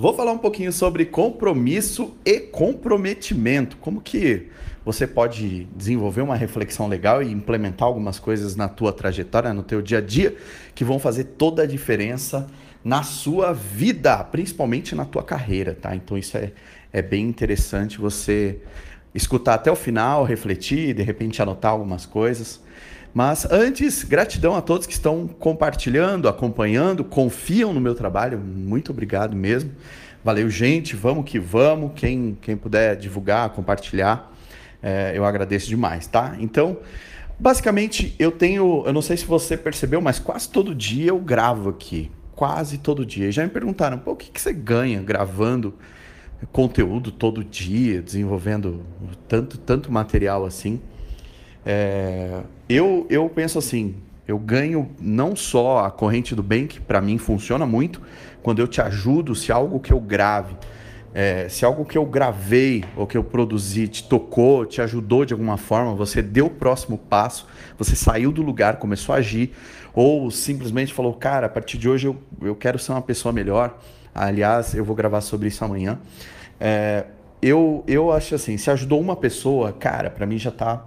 Vou falar um pouquinho sobre compromisso e comprometimento. Como que você pode desenvolver uma reflexão legal e implementar algumas coisas na tua trajetória, no teu dia a dia, que vão fazer toda a diferença na sua vida, principalmente na tua carreira, tá? Então isso é, é bem interessante você escutar até o final, refletir, de repente anotar algumas coisas. Mas antes, gratidão a todos que estão compartilhando, acompanhando, confiam no meu trabalho. Muito obrigado mesmo. Valeu, gente. Vamos que vamos. Quem, quem puder divulgar, compartilhar, é, eu agradeço demais, tá? Então, basicamente, eu tenho. Eu não sei se você percebeu, mas quase todo dia eu gravo aqui. Quase todo dia. E já me perguntaram, pô, o que, que você ganha gravando conteúdo todo dia, desenvolvendo tanto, tanto material assim? É, eu, eu penso assim, eu ganho não só a corrente do bem, que para mim funciona muito, quando eu te ajudo, se algo que eu grave, é, se algo que eu gravei ou que eu produzi te tocou, te ajudou de alguma forma, você deu o próximo passo, você saiu do lugar, começou a agir, ou simplesmente falou, cara, a partir de hoje eu, eu quero ser uma pessoa melhor. Aliás, eu vou gravar sobre isso amanhã. É, eu, eu acho assim, se ajudou uma pessoa, cara, para mim já tá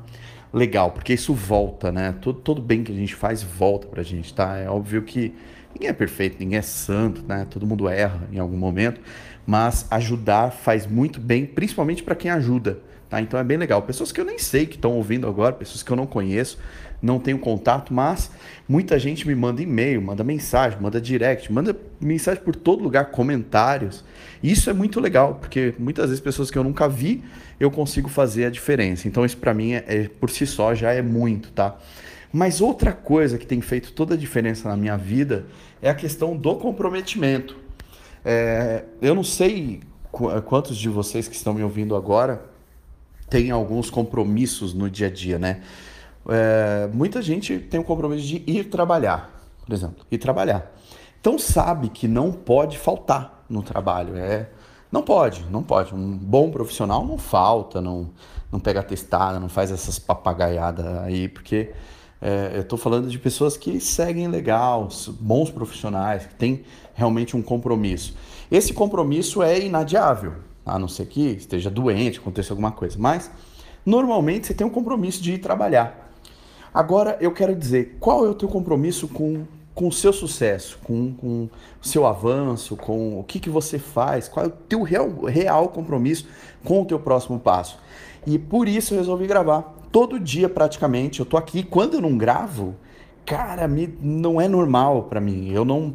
legal, porque isso volta, né? Todo, todo bem que a gente faz volta pra gente, tá? É óbvio que ninguém é perfeito, ninguém é santo, né? Todo mundo erra em algum momento, mas ajudar faz muito bem, principalmente para quem ajuda, tá? Então é bem legal. Pessoas que eu nem sei que estão ouvindo agora, pessoas que eu não conheço, não tenho contato, mas muita gente me manda e-mail, manda mensagem, manda direct, manda mensagem por todo lugar, comentários. Isso é muito legal, porque muitas vezes pessoas que eu nunca vi, eu consigo fazer a diferença. Então isso para mim é, é, por si só já é muito, tá? Mas outra coisa que tem feito toda a diferença na minha vida é a questão do comprometimento. É, eu não sei quantos de vocês que estão me ouvindo agora têm alguns compromissos no dia a dia, né? É, muita gente tem o compromisso de ir trabalhar, por exemplo, ir trabalhar. Então sabe que não pode faltar no trabalho. É, não pode, não pode. Um bom profissional não falta, não, não pega testada, não faz essas papagaiadas aí, porque é, eu estou falando de pessoas que seguem legal, bons profissionais, que têm realmente um compromisso. Esse compromisso é inadiável, a não ser que esteja doente, aconteça alguma coisa. Mas normalmente você tem um compromisso de ir trabalhar. Agora eu quero dizer, qual é o teu compromisso com com o seu sucesso, com, com o seu avanço, com o que, que você faz, qual é o teu real, real compromisso com o teu próximo passo. E por isso eu resolvi gravar. Todo dia praticamente eu tô aqui. Quando eu não gravo, cara, me, não é normal para mim. Eu não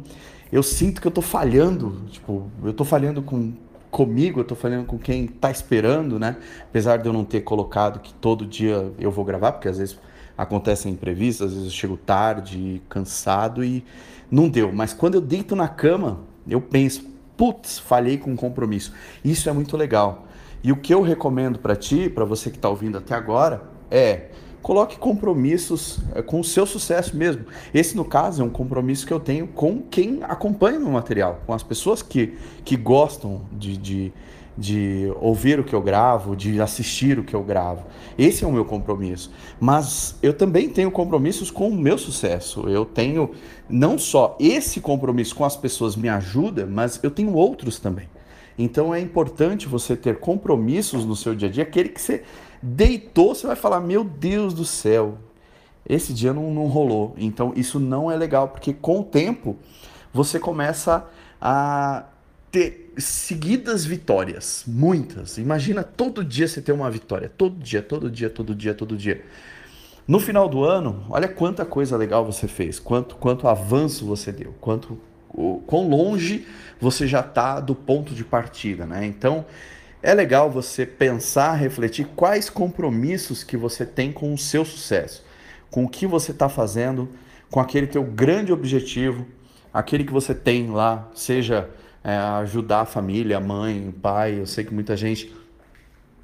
eu sinto que eu tô falhando, tipo, eu tô falhando com comigo, eu tô falando com quem tá esperando, né? Apesar de eu não ter colocado que todo dia eu vou gravar, porque às vezes acontecem imprevistos, às vezes eu chego tarde, cansado e não deu. Mas quando eu deito na cama, eu penso, putz, falhei com um compromisso. Isso é muito legal. E o que eu recomendo para ti, para você que está ouvindo até agora, é coloque compromissos é, com o seu sucesso mesmo. Esse, no caso, é um compromisso que eu tenho com quem acompanha o meu material, com as pessoas que, que gostam de, de de ouvir o que eu gravo, de assistir o que eu gravo. Esse é o meu compromisso. Mas eu também tenho compromissos com o meu sucesso. Eu tenho não só esse compromisso com as pessoas me ajuda, mas eu tenho outros também. Então é importante você ter compromissos no seu dia a dia. Aquele que você deitou, você vai falar: Meu Deus do céu, esse dia não, não rolou. Então isso não é legal, porque com o tempo você começa a ter seguidas vitórias, muitas. Imagina todo dia você ter uma vitória, todo dia, todo dia, todo dia, todo dia. No final do ano, olha quanta coisa legal você fez, quanto quanto avanço você deu, quanto quão longe você já está do ponto de partida, né? Então é legal você pensar, refletir quais compromissos que você tem com o seu sucesso, com o que você está fazendo, com aquele teu grande objetivo, aquele que você tem lá, seja é, ajudar a família, a mãe, o pai. Eu sei que muita gente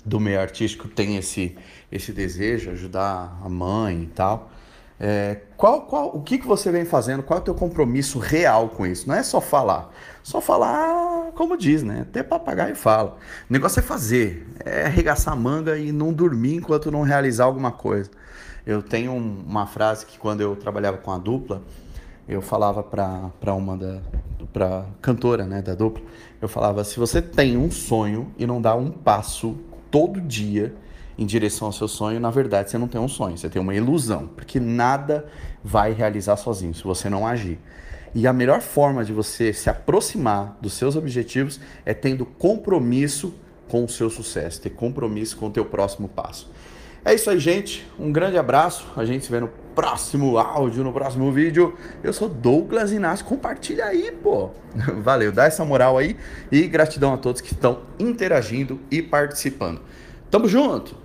do meio artístico tem esse, esse desejo, ajudar a mãe e tal. É, qual, qual, o que, que você vem fazendo? Qual é o teu compromisso real com isso? Não é só falar. Só falar, como diz, né? Até papagaio fala. O negócio é fazer, é arregaçar a manga e não dormir enquanto não realizar alguma coisa. Eu tenho uma frase que quando eu trabalhava com a dupla, eu falava para uma da, para cantora, né, da dupla. Eu falava, se você tem um sonho e não dá um passo todo dia em direção ao seu sonho, na verdade você não tem um sonho, você tem uma ilusão, porque nada vai realizar sozinho se você não agir. E a melhor forma de você se aproximar dos seus objetivos é tendo compromisso com o seu sucesso, ter compromisso com o teu próximo passo. É isso aí, gente. Um grande abraço. A gente se vê no próximo áudio, no próximo vídeo. Eu sou Douglas Inácio. Compartilha aí, pô. Valeu, dá essa moral aí. E gratidão a todos que estão interagindo e participando. Tamo junto!